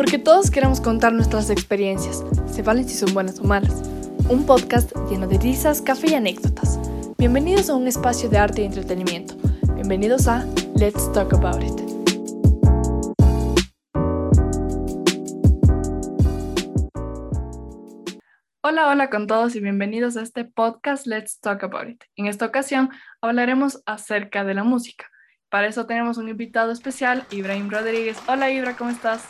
Porque todos queremos contar nuestras experiencias, se valen si son buenas o malas. Un podcast lleno de risas, café y anécdotas. Bienvenidos a un espacio de arte y entretenimiento. Bienvenidos a Let's Talk About It. Hola, hola con todos y bienvenidos a este podcast Let's Talk About It. En esta ocasión hablaremos acerca de la música. Para eso tenemos un invitado especial, Ibrahim Rodríguez. Hola Ibra, ¿cómo estás?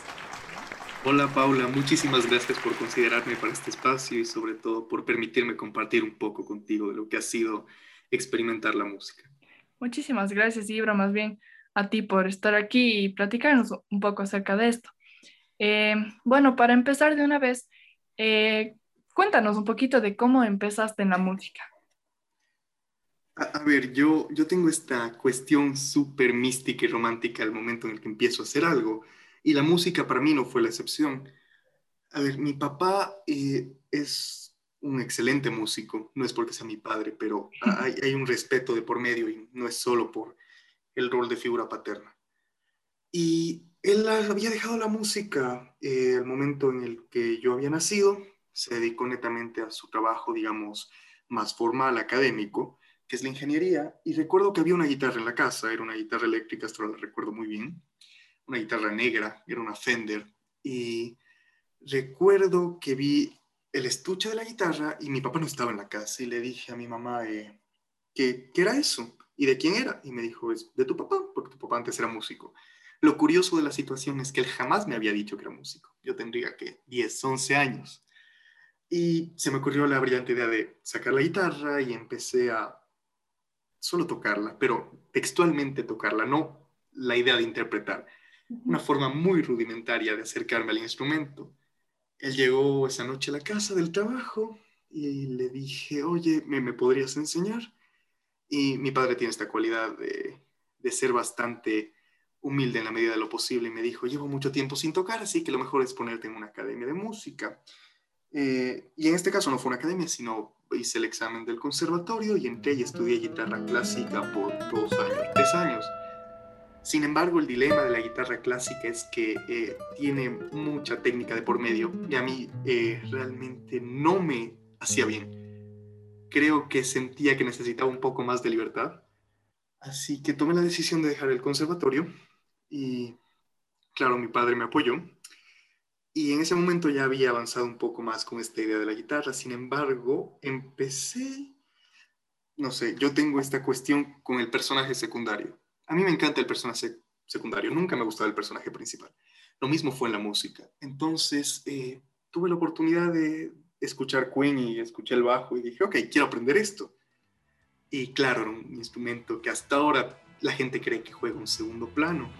Hola Paula, muchísimas gracias por considerarme para este espacio y sobre todo por permitirme compartir un poco contigo de lo que ha sido experimentar la música. Muchísimas gracias Ibra, más bien a ti por estar aquí y platicarnos un poco acerca de esto. Eh, bueno, para empezar de una vez, eh, cuéntanos un poquito de cómo empezaste en la música. A, ver, yo, yo tengo esta cuestión súper mística y romántica al momento en el que empiezo a hacer algo, y la música para mí no fue la excepción. A ver, mi papá eh, es un excelente músico, no es porque sea mi padre, pero hay, hay, un respeto de por medio y no es solo por el rol de figura paterna. Y él había dejado la música eh, al momento en el que yo había nacido, se dedicó netamente a su trabajo, digamos, más formal, académico, que es la ingeniería, y recuerdo que había una guitarra en la casa, era una guitarra eléctrica, esto lo recuerdo muy bien, una guitarra negra, era una Fender, y recuerdo que vi el estuche de la guitarra y mi papá no estaba en la casa, y le dije a mi mamá, eh, ¿qué, ¿qué era eso? ¿Y de quién era? Y me dijo, es de tu papá, porque tu papá antes era músico. Lo curioso de la situación es que él jamás me había dicho que era músico. Yo tendría que 10, 11 años. Y se me ocurrió la brillante idea de sacar la guitarra y empecé a solo tocarla, pero textualmente tocarla, no la idea de interpretar. Una forma muy rudimentaria de acercarme al instrumento. Él llegó esa noche a la casa del trabajo y le dije, oye, ¿me, podrías enseñar? Y mi padre tiene esta cualidad de, de ser bastante humilde en la medida de lo posible y me dijo, llevo mucho tiempo sin tocar, así que lo mejor es ponerte en una academia de música. Eh, y en este caso no fue una academia, sino hice el examen del conservatorio y entré y estudié guitarra clásica por dos años, tres años. Sin embargo, el dilema de la guitarra clásica es que eh, tiene mucha técnica de por medio y a mí eh, realmente no me hacía bien. Creo que sentía que necesitaba un poco más de libertad. Así que tomé la decisión de dejar el conservatorio y, claro, mi padre me apoyó y en ese momento ya había avanzado un poco más con esta idea de la guitarra. Sin embargo, empecé, no sé, yo tengo esta cuestión con el personaje secundario. A mí me encanta el personaje secundario, nunca me ha gustado el personaje principal. Lo mismo fue en la música. Entonces, eh, tuve la oportunidad de escuchar Queen y escuché el bajo y dije, ok, quiero aprender esto. Y claro, era un instrumento que hasta ahora la gente cree que juega un segundo plano.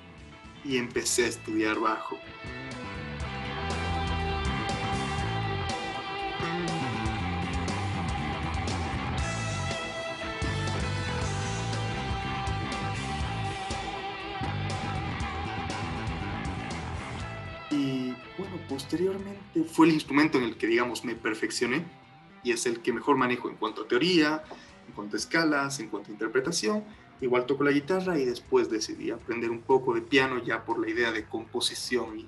Y empecé a estudiar bajo. Fue el instrumento en el que, digamos, me perfeccioné y es el que mejor manejo en cuanto a teoría, en cuanto a escalas, en cuanto a interpretación. Igual toco la guitarra y después decidí aprender un poco de piano ya por la idea de composición y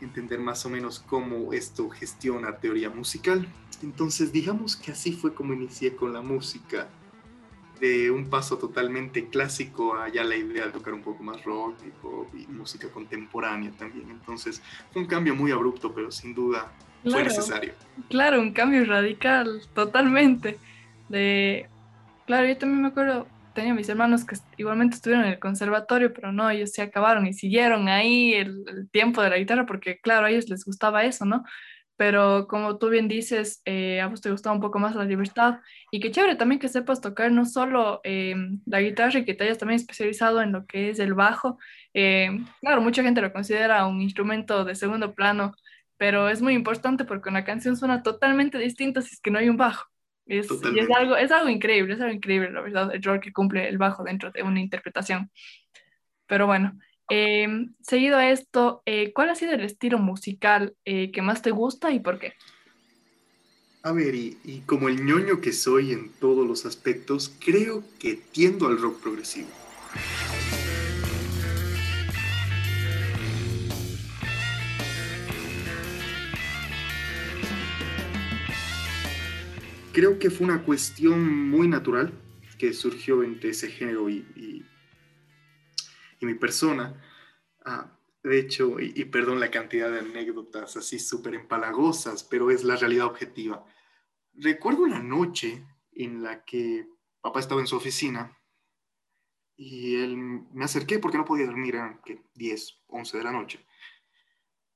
entender más o menos cómo esto gestiona teoría musical. Entonces, digamos que así fue como inicié con la música de un paso totalmente clásico a ya la idea de tocar un poco más rock y pop y música contemporánea también. Entonces fue un cambio muy abrupto, pero sin duda fue necesario. Claro, un cambio radical, totalmente. De, claro, yo también me acuerdo, tenía mis hermanos que igualmente estuvieron en el conservatorio, pero no, ellos se acabaron y siguieron ahí el, el tiempo de la guitarra porque, claro, a ellos les gustaba eso, ¿no? Pero como tú bien dices, eh, a vos te gustaba un poco más la libertad y qué chévere también que sepas tocar no solo eh, la guitarra y que te hayas también especializado en lo que es el bajo. Eh, claro, mucha gente lo considera un instrumento de segundo plano, pero es muy importante porque una canción suena totalmente distinta si es que no hay un bajo. Es, y es algo, es algo increíble, es algo increíble, la verdad, el rol que cumple el bajo dentro de una interpretación. Pero bueno, eh, seguido a esto, eh, ¿cuál ha sido el estilo musical eh, que más te gusta y por qué? A ver, y, como el ñoño que soy en todos los aspectos, creo que tiendo al rock progresivo. Creo que fue una cuestión muy natural que surgió entre ese género y mi persona. Ah, de hecho, y, perdón la cantidad de anécdotas así súper empalagosas, pero es la realidad objetiva. Recuerdo una noche en la que papá estaba en su oficina y él me acerqué porque no podía dormir, eran 10, 11 de la noche.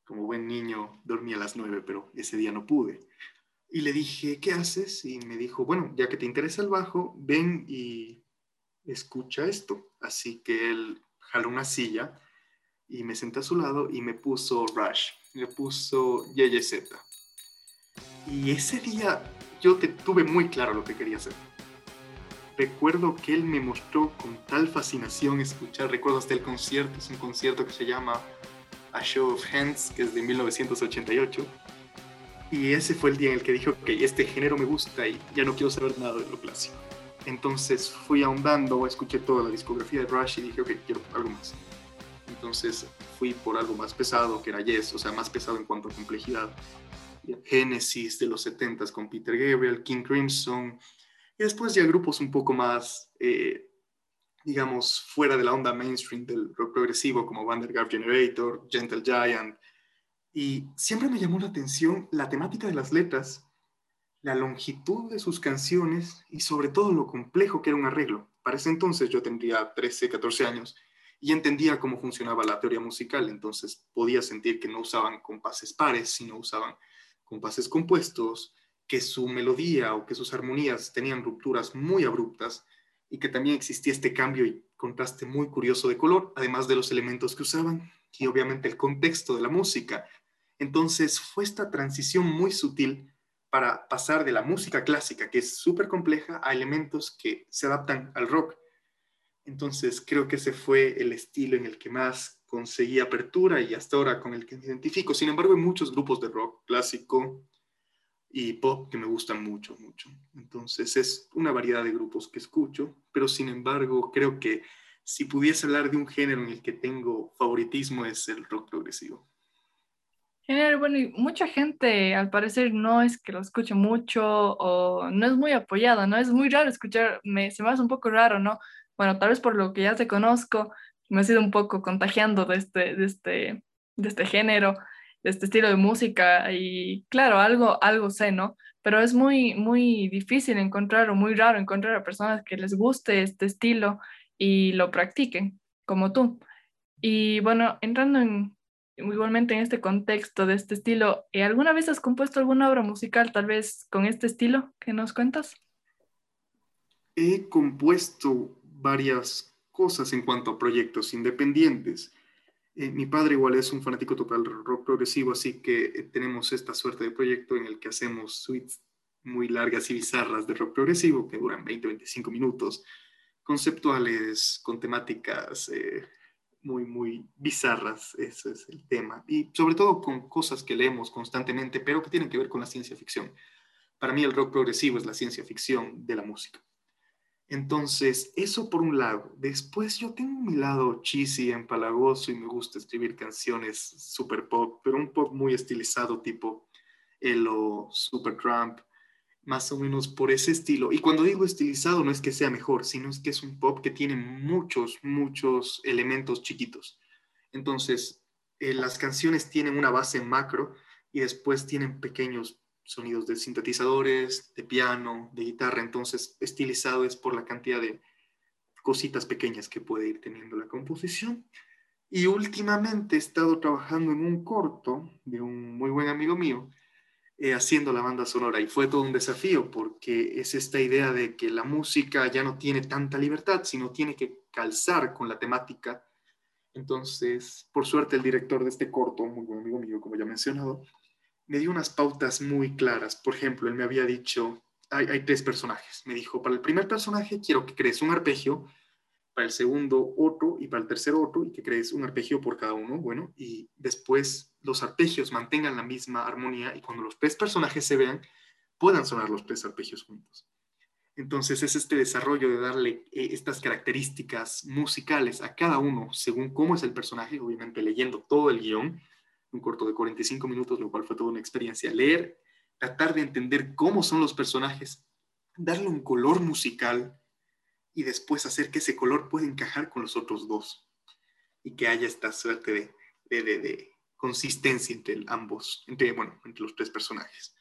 Como buen niño dormía a las 9, pero ese día no pude. Y le dije, ¿qué haces? Y me dijo, bueno, ya que te interesa el bajo, ven y escucha esto. Así que él jaló una silla y me senté a su lado y me puso Rush, me puso YYZ. Y ese día yo te, tuve muy claro lo que quería hacer. Recuerdo que él me mostró con tal fascinación escuchar, recuerdo hasta el concierto, es un concierto que se llama A Show of Hands, que es de 1988. Y ese fue el día en el que dijo que este género me gusta y ya no quiero saber nada de lo clásico. Entonces fui ahondando, escuché toda la discografía de Rush y dije, ok, quiero algo más. Entonces fui por algo más pesado, que era Yes, o sea, más pesado en cuanto a complejidad. Genesis de los 70 con Peter Gabriel, King Crimson, y después ya grupos un poco más, eh, digamos, fuera de la onda mainstream del rock progresivo, como Vandergaard Generator, Gentle Giant. Y siempre me llamó la atención la temática de las letras, la longitud de sus canciones y sobre todo lo complejo que era un arreglo. Para ese entonces yo tendría 13, 14 años y entendía cómo funcionaba la teoría musical, entonces podía sentir que no usaban compases pares, sino usaban compases compuestos, que su melodía o que sus armonías tenían rupturas muy abruptas y que también existía este cambio y contraste muy curioso de color, además de los elementos que usaban y obviamente el contexto de la música. Entonces fue esta transición muy sutil para pasar de la música clásica, que es súper compleja, a elementos que se adaptan al rock entonces creo que ese fue el estilo en el que más conseguí apertura y hasta ahora con el que me identifico. Sin embargo, hay muchos grupos de rock clásico y pop que me gustan mucho, mucho. Entonces es una variedad de grupos que escucho, pero sin embargo creo que si pudiese hablar de un género en el que tengo favoritismo es el rock progresivo. Genial, bueno, y mucha gente al parecer no es que lo escuche mucho o no es muy apoyado, ¿no? Es muy raro escuchar, me, se me hace un poco raro, ¿no? bueno, tal vez por lo que ya te conozco, me he sido un poco contagiando de este, de este, de este género, de este estilo de música y claro, algo, algo sé, ¿no? Pero es muy, muy difícil encontrar o muy raro encontrar a personas que les guste este estilo y lo practiquen, como tú. Y bueno, entrando en, igualmente en este contexto de este estilo, ¿alguna vez has compuesto alguna obra musical tal vez con este estilo que nos cuentas? He compuesto varias cosas en cuanto a proyectos independientes. Eh, mi padre igual es un fanático total rock progresivo, así que eh, tenemos esta suerte de proyecto en el que hacemos suites muy largas y bizarras de rock progresivo que duran 20-25 minutos, conceptuales, con temáticas eh, muy, muy bizarras, ese es el tema, y sobre todo con cosas que leemos constantemente, pero que tienen que ver con la ciencia ficción. Para mí el rock progresivo es la ciencia ficción de la música. Entonces, eso por un lado. Después yo tengo mi lado cheesy, empalagoso y me gusta escribir canciones super pop, pero un pop muy estilizado tipo Elo, Super Trump, más o menos por ese estilo. Y cuando digo estilizado no es que sea mejor, sino es que es un pop que tiene muchos, muchos elementos chiquitos. Entonces, eh, las canciones tienen una base macro y después tienen pequeños sonidos de sintetizadores, de piano, de guitarra, entonces estilizado es por la cantidad de cositas pequeñas que puede ir teniendo la composición. Y últimamente he estado trabajando en un corto de un muy buen amigo mío, eh, haciendo la banda sonora, y fue todo un desafío porque es esta idea de que la música ya no tiene tanta libertad, sino tiene que calzar con la temática. Entonces, por suerte, el director de este corto, muy buen amigo mío, como ya he mencionado, me dio unas pautas muy claras. Por ejemplo, él me había dicho, hay, tres personajes. Me dijo, para el primer personaje quiero que crees un arpegio, para el segundo otro y para el tercero otro y que crees un arpegio por cada uno. Bueno, y después los arpegios mantengan la misma armonía y cuando los tres personajes se vean, puedan sonar los tres arpegios juntos. Entonces es este desarrollo de darle eh, estas características musicales a cada uno según cómo es el personaje, obviamente leyendo todo el guion, un corto de 45 minutos, lo cual fue toda una experiencia. Leer, tratar de entender cómo son los personajes darle un color musical y después hacer que ese color pueda encajar con los otros dos y que haya esta suerte de, de, consistencia entre ambos, entre, bueno, entre los tres personajes.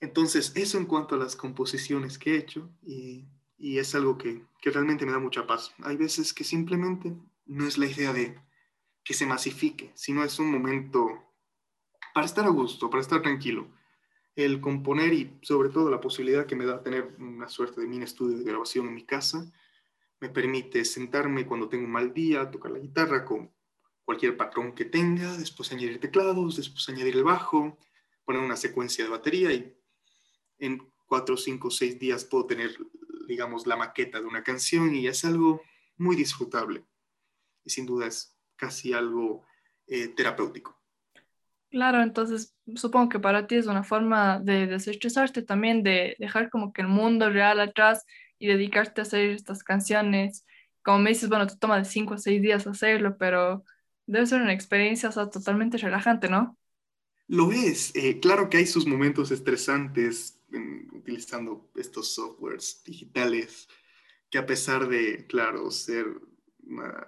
Entonces, eso en cuanto a las composiciones que he hecho y, y es algo que, que, realmente me da mucha paz. Hay veces que simplemente no es la idea de que se masifique, sino es un momento para estar a gusto, para estar tranquilo. El componer y sobre todo la posibilidad que me da tener una suerte de mini estudio de grabación en mi casa, me permite sentarme cuando tengo un mal día, tocar la guitarra con cualquier patrón que tenga, después añadir teclados, después añadir el bajo, poner una secuencia de batería y en cuatro, cinco, seis días puedo tener, digamos, la maqueta de una canción y es algo muy disfrutable. Y sin duda es casi algo eh, terapéutico. Claro, entonces supongo que para ti es una forma de desestresarte también, de dejar como que el mundo real atrás y dedicarte a hacer estas canciones. Como me dices, bueno, te toma de cinco a seis días hacerlo, pero debe ser una experiencia totalmente relajante, ¿no? Lo es. Eh, claro que hay sus momentos estresantes utilizando estos softwares digitales que a pesar de, claro, ser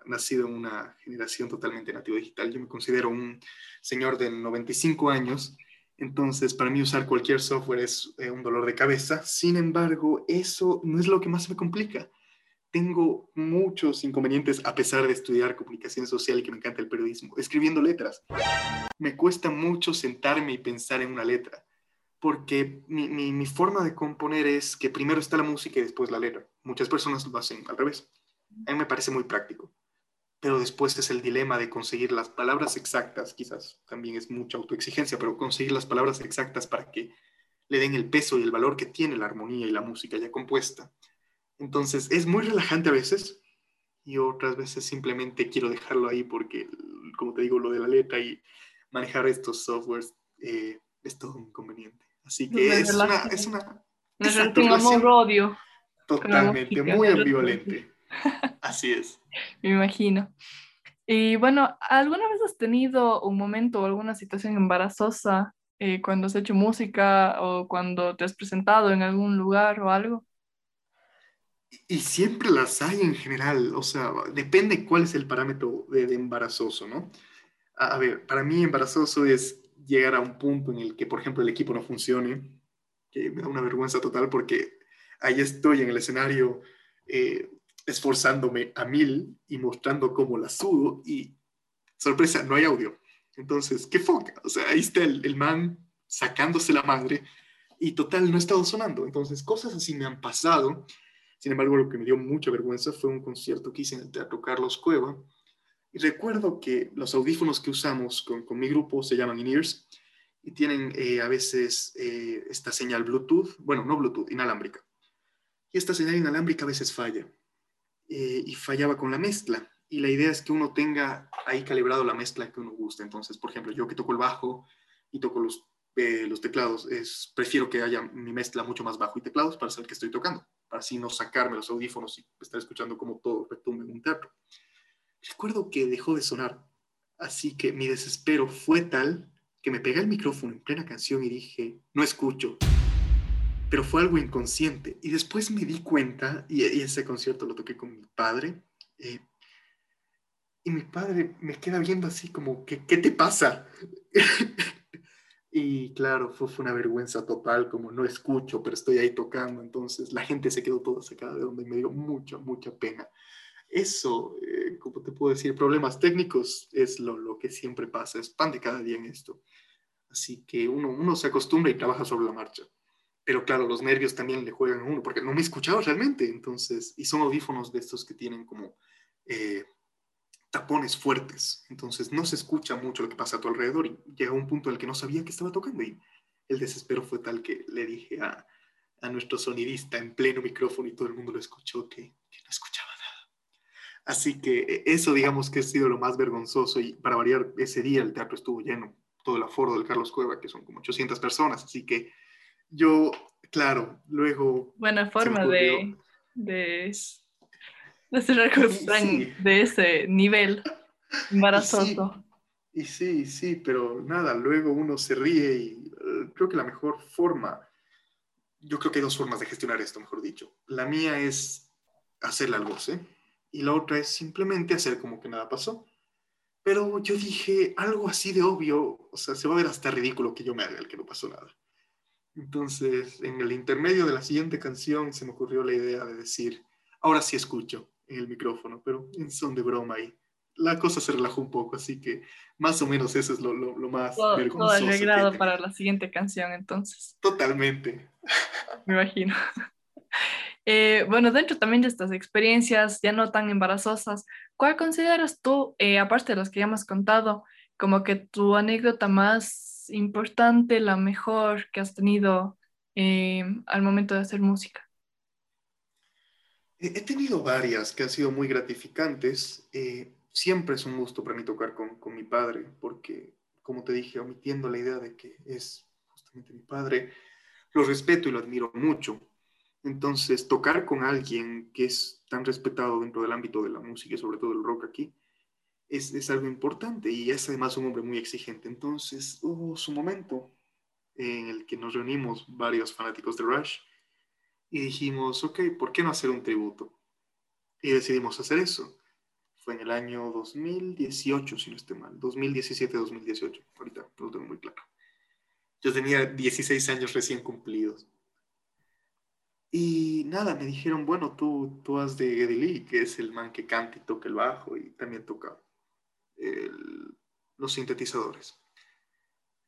nacido en una generación totalmente nativa digital, yo me considero un señor de 95 años, entonces para mí usar cualquier software es eh, un dolor de cabeza. Sin embargo, eso no es lo que más me complica. Tengo muchos inconvenientes a pesar de estudiar comunicación social y que me encanta el periodismo, escribiendo letras. Me cuesta mucho sentarme y pensar en una letra, porque mi, mi forma de componer es que primero está la música y después la letra. Muchas personas lo hacen al revés. A mí me parece muy práctico pero después es el dilema de conseguir las palabras exactas, quizás también es mucha autoexigencia, pero conseguir las palabras exactas para que le den el peso y el valor que tiene la armonía y la música ya compuesta. Entonces es muy relajante a veces y otras veces simplemente quiero dejarlo ahí porque, como te digo, lo de la letra y manejar estos softwares eh, es todo un inconveniente. Así que es una, es una... amor-odio. Totalmente, muy ambivalente. Así es. Me imagino. Y bueno, ¿alguna vez has tenido un momento o alguna situación embarazosa eh, cuando has hecho música o cuando te has presentado en algún lugar o algo? Y siempre las hay en general, o sea, depende cuál es el parámetro de, embarazoso, ¿no? A, ver, para mí embarazoso es llegar a un punto en el que, por ejemplo, el equipo no funcione, que me da una vergüenza total porque ahí estoy en el escenario eh, esforzándome a mil y mostrando cómo la sudo y sorpresa, no hay audio. Entonces, ¿qué foca? O sea, ahí está el, man sacándose la madre y total no ha estado sonando. Entonces, cosas así me han pasado. Sin embargo, lo que me dio mucha vergüenza fue un concierto que hice en el Teatro Carlos Cueva. Y recuerdo que los audífonos que usamos con, con mi grupo se llaman in-ears y tienen eh, a veces eh, esta señal Bluetooth, bueno, no Bluetooth, inalámbrica. Y esta señal inalámbrica a veces falla. Eh, y fallaba con la mezcla. Y la idea es que uno tenga ahí calibrado la mezcla que uno gusta. Entonces, por ejemplo, yo que toco el bajo y toco los, eh, los teclados, es, prefiero que haya mi mezcla mucho más bajo y teclados para saber que estoy tocando, para así no sacarme los audífonos y estar escuchando como todo retumbe en un teatro. Recuerdo que dejó de sonar, así que mi desespero fue tal que me pegué el micrófono en plena canción y dije, no escucho pero fue algo inconsciente. Y después me di cuenta, y, ese concierto lo toqué con mi padre, eh, y mi padre me queda viendo así como, ¿qué, qué te pasa? y claro, fue, fue, una vergüenza total, como no escucho, pero estoy ahí tocando, entonces la gente se quedó toda sacada de donde y me dio mucha, mucha pena. Eso, eh, como te puedo decir, problemas técnicos es lo, lo, que siempre pasa, es pan de cada día en esto. Así que uno, uno se acostumbra y trabaja sobre la marcha pero claro, los nervios también le juegan a uno, porque no me escuchaba realmente, entonces, y son audífonos de estos que tienen como eh, tapones fuertes, entonces no se escucha mucho lo que pasa a tu alrededor y llega un punto en el que no sabía que estaba tocando y el desespero fue tal que le dije a, a nuestro sonidista en pleno micrófono y todo el mundo lo escuchó que, que no escuchaba nada. Así que eh, eso digamos que ha sido lo más vergonzoso y para variar, ese día el teatro estuvo lleno, todo el aforo del Carlos Cueva, que son como 800 personas, así que yo, claro, luego... Buena forma de, de, de cerrar de ese nivel embarazoso. Y sí, sí, pero nada, luego uno se ríe y eh, creo que la mejor forma yo creo que hay dos formas de gestionar esto, mejor dicho. La mía es hacerle al goce y la otra es simplemente hacer como que nada pasó. Pero yo dije, algo así de obvio, o sea, se va a ver hasta ridículo que yo me haga el que no pasó nada. Entonces, en el intermedio de la siguiente canción se me ocurrió la idea de decir, ahora sí escucho en el micrófono, pero en son de broma ahí. La cosa se relajó un poco, así que más o menos eso es lo, lo, lo más Todo, todo vergonzoso. que arreglado para la siguiente canción, entonces, Totalmente. me imagino. Eh, bueno, dentro también de estas experiencias ya no tan embarazosas, ¿cuál consideras tú, eh, aparte de las que ya hemos contado, como que tu anécdota más importante, la mejor que has tenido eh, al momento de hacer música? He tenido varias que han sido muy gratificantes. Eh, siempre es un gusto para mí tocar con, con mi padre, porque, como te dije, omitiendo la idea de que es justamente mi padre, lo respeto y lo admiro mucho. Entonces, tocar con alguien que es tan respetado dentro del ámbito de la música y sobre todo el rock aquí, es, es algo importante y es además un hombre muy exigente. Entonces, hubo su momento en el que nos reunimos varios fanáticos de Rush y dijimos, ok, ¿por qué no hacer un tributo? Y decidimos hacer eso. Fue en el año 2018, si no estoy mal, 2017-2018, ahorita no lo tengo muy claro. Yo tenía 16 años recién cumplidos. Y nada, me dijeron, bueno, tú, tú has de Geddy Lee, que es el man que canta y toca el bajo y también toca los sintetizadores.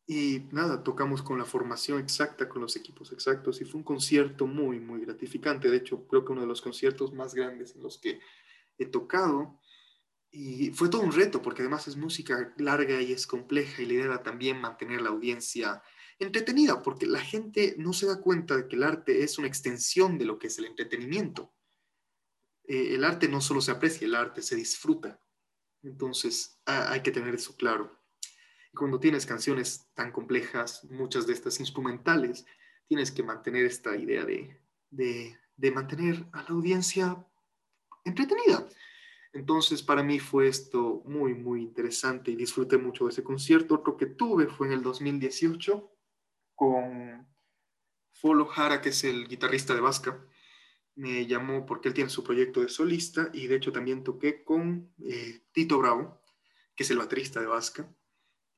Y nada, tocamos con la formación exacta, con los equipos exactos, y fue un concierto muy, muy gratificante. De hecho, creo que uno de los conciertos más grandes en los que he tocado. Y fue todo un reto, porque además es música larga y es compleja, y la idea también mantener la audiencia entretenida, porque la gente no se da cuenta de que el arte es una extensión de lo que es el entretenimiento. Eh, el arte no solo se aprecia, el arte se disfruta. Entonces, ha- hay que tener eso claro. Cuando tienes canciones tan complejas, muchas de estas instrumentales, tienes que mantener esta idea de, de, de mantener a la audiencia entretenida. Entonces, para mí fue esto muy, muy interesante y disfruté mucho de ese concierto. Otro que tuve fue en el 2018 con Folo Jara, que es el guitarrista de Vasca. Me llamó porque él tiene su proyecto de solista y de hecho también toqué con eh, Tito Bravo, que es el baterista de Vasca,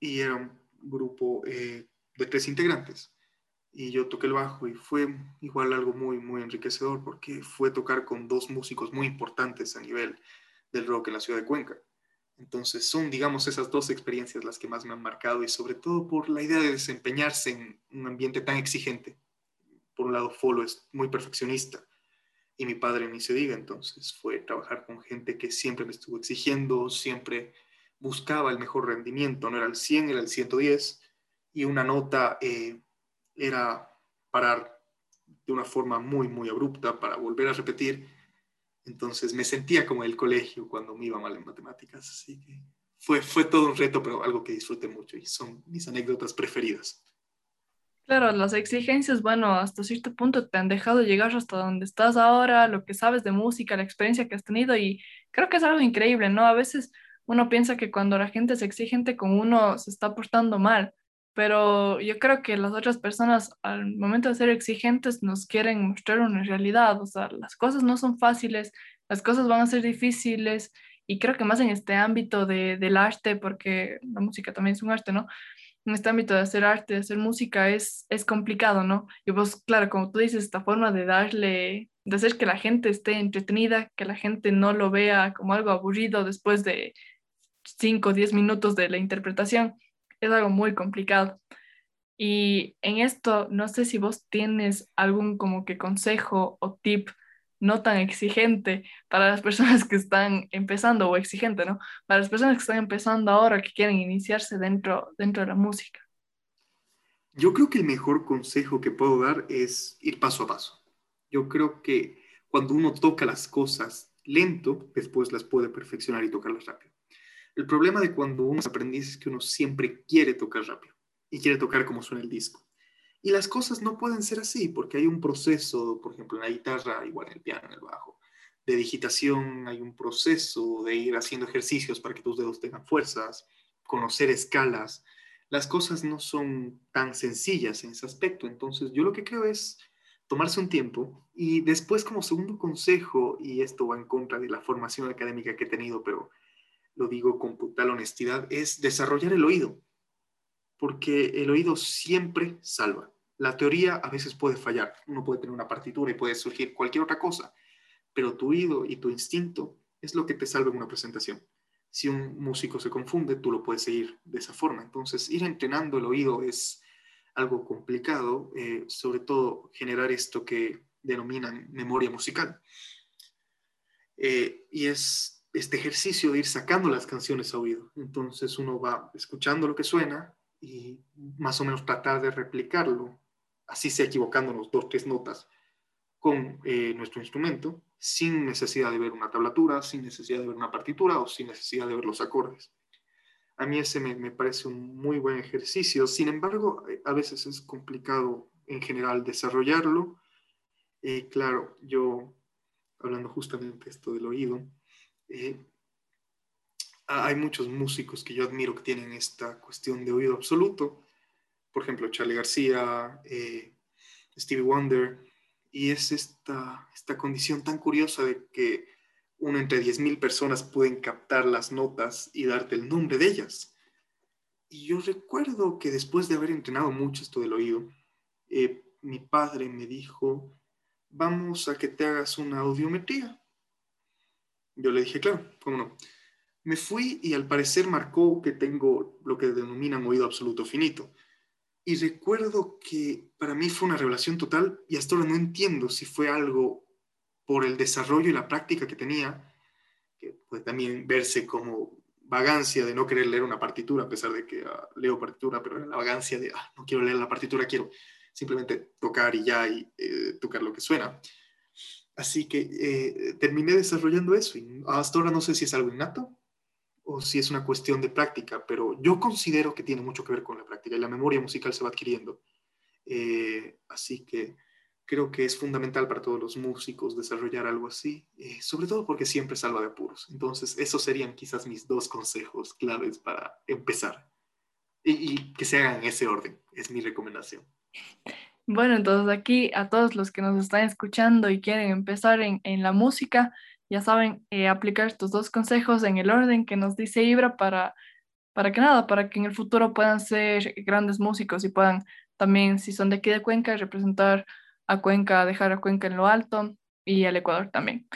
y era un grupo eh, de tres integrantes. Y yo toqué el bajo y fue igual algo muy, muy enriquecedor porque fue tocar con dos músicos muy importantes a nivel del rock en la ciudad de Cuenca. Entonces son, digamos, esas dos experiencias las que más me han marcado y sobre todo por la idea de desempeñarse en un ambiente tan exigente. Por un lado, Folo es muy perfeccionista y mi padre ni se diga, entonces fue trabajar con gente que siempre me estuvo exigiendo, siempre buscaba el mejor rendimiento, no era el 100, era el 110 y una nota eh, era parar de una forma muy, muy abrupta para volver a repetir entonces me sentía como en el colegio cuando me iba mal en matemáticas. Así que fue, fue todo un reto, pero algo que disfruté mucho y son mis anécdotas preferidas. Claro, las exigencias, bueno, hasta cierto punto te han dejado llegar hasta donde estás ahora, lo que sabes de música, la experiencia que has tenido y creo que es algo increíble, ¿no? A veces uno piensa que cuando la gente es exigente con uno se está portando mal, pero yo creo que las otras personas al momento de ser exigentes nos quieren mostrar una realidad, o sea, las cosas no son fáciles, las cosas van a ser difíciles y creo que más en este ámbito de, del arte, porque la música también es un arte, ¿no? En este ámbito de hacer arte, de hacer música, es, es complicado, ¿no? Y pues, claro, como tú dices, esta forma de darle, de hacer que la gente esté entretenida, que la gente no lo vea como algo aburrido después de 5 o 10 minutos de la interpretación, es algo muy complicado. Y en esto, no sé si vos tienes algún como que consejo o tip no tan exigente para las personas que están empezando, o exigente, ¿no? Para las personas que están empezando ahora, que quieren iniciarse dentro, dentro de la música. Yo creo que el mejor consejo que puedo dar es ir paso a paso. Yo creo que cuando uno toca las cosas lento, después las puede perfeccionar y tocarlas rápido. El problema de cuando uno es aprendiz es que uno siempre quiere tocar rápido y quiere tocar como suena el disco. Y las cosas no pueden ser así porque hay un proceso, por ejemplo, en la guitarra, igual en el piano, en el bajo, de digitación, hay un proceso de ir haciendo ejercicios para que tus dedos tengan fuerzas, conocer escalas. Las cosas no son tan sencillas en ese aspecto. Entonces, yo lo que creo es tomarse un tiempo y después como segundo consejo, y esto va en contra de la formación académica que he tenido, pero lo digo con total honestidad, es desarrollar el oído, porque el oído siempre salva. La teoría a veces puede fallar, uno puede tener una partitura y puede surgir cualquier otra cosa, pero tu oído y tu instinto es lo que te salva en una presentación. Si un músico se confunde, tú lo puedes seguir de esa forma. Entonces, ir entrenando el oído es algo complicado, eh, sobre todo generar esto que denominan memoria musical. Eh, y es este ejercicio de ir sacando las canciones a oído. Entonces uno va escuchando lo que suena y más o menos tratar de replicarlo, así sea equivocándonos dos, tres notas con eh, nuestro instrumento, sin necesidad de ver una tablatura, sin necesidad de ver una partitura o sin necesidad de ver los acordes. A mí ese me, parece un muy buen ejercicio. Sin embargo, eh, a veces es complicado en general desarrollarlo. Eh, claro, yo, hablando justamente esto del oído, eh, hay muchos músicos que yo admiro que tienen esta cuestión de oído absoluto. Por ejemplo, Charlie García, Stevie Wonder. Y es esta, esta condición tan curiosa de que uno entre 10.000 personas pueden captar las notas y darte el nombre de ellas. Y yo recuerdo que después de haber entrenado mucho esto del oído, eh, mi padre me dijo, vamos a que te hagas una audiometría. Yo le dije, claro, ¿cómo no? Me fui y al parecer marcó que tengo lo que denominan oído absoluto finito. Y recuerdo que para mí fue una revelación total y hasta ahora no entiendo si fue algo por el desarrollo y la práctica que tenía, que puede también verse como vagancia de no querer leer una partitura, a pesar de que ah, leo partitura, pero era la vagancia de, ah, no quiero leer la partitura, quiero simplemente tocar y ya, y eh, tocar lo que suena. Así que eh, terminé desarrollando eso y hasta ahora no sé si es algo innato o si es una cuestión de práctica, pero yo considero que tiene mucho que ver con la práctica y la memoria musical se va adquiriendo. Eh, así que creo que es fundamental para todos los músicos desarrollar algo así, eh, sobre todo porque siempre salva de apuros. Entonces, esos serían quizás mis dos consejos claves para empezar y, que se hagan en ese orden, es mi recomendación. Bueno, entonces aquí a todos los que nos están escuchando y quieren empezar en, la música, ya saben, eh, aplicar estos dos consejos en el orden que nos dice Ibra para, para que nada, para que en el futuro puedan ser grandes músicos y puedan también, si son de aquí de Cuenca, representar a Cuenca, dejar a Cuenca en lo alto y al Ecuador también.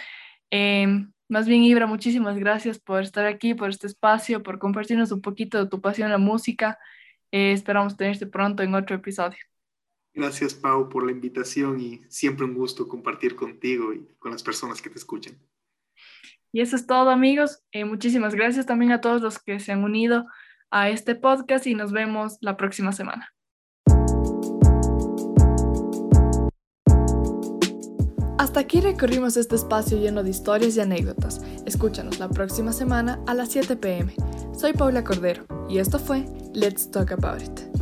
Em, más bien, Ibra, muchísimas gracias por estar aquí, por este espacio, por compartirnos un poquito de tu pasión la música. Eh, esperamos tenerte pronto en otro episodio. Gracias, Pau, por la invitación y siempre un gusto compartir contigo y con las personas que te escuchan. Y eso es todo, amigos. Eh, muchísimas gracias también a todos los que se han unido a este podcast y nos vemos la próxima semana. Hasta aquí recorrimos este espacio lleno de historias y anécdotas. Escúchanos la próxima semana a las 7 pm. Soy Paula Cordero y esto fue Let's Talk About It.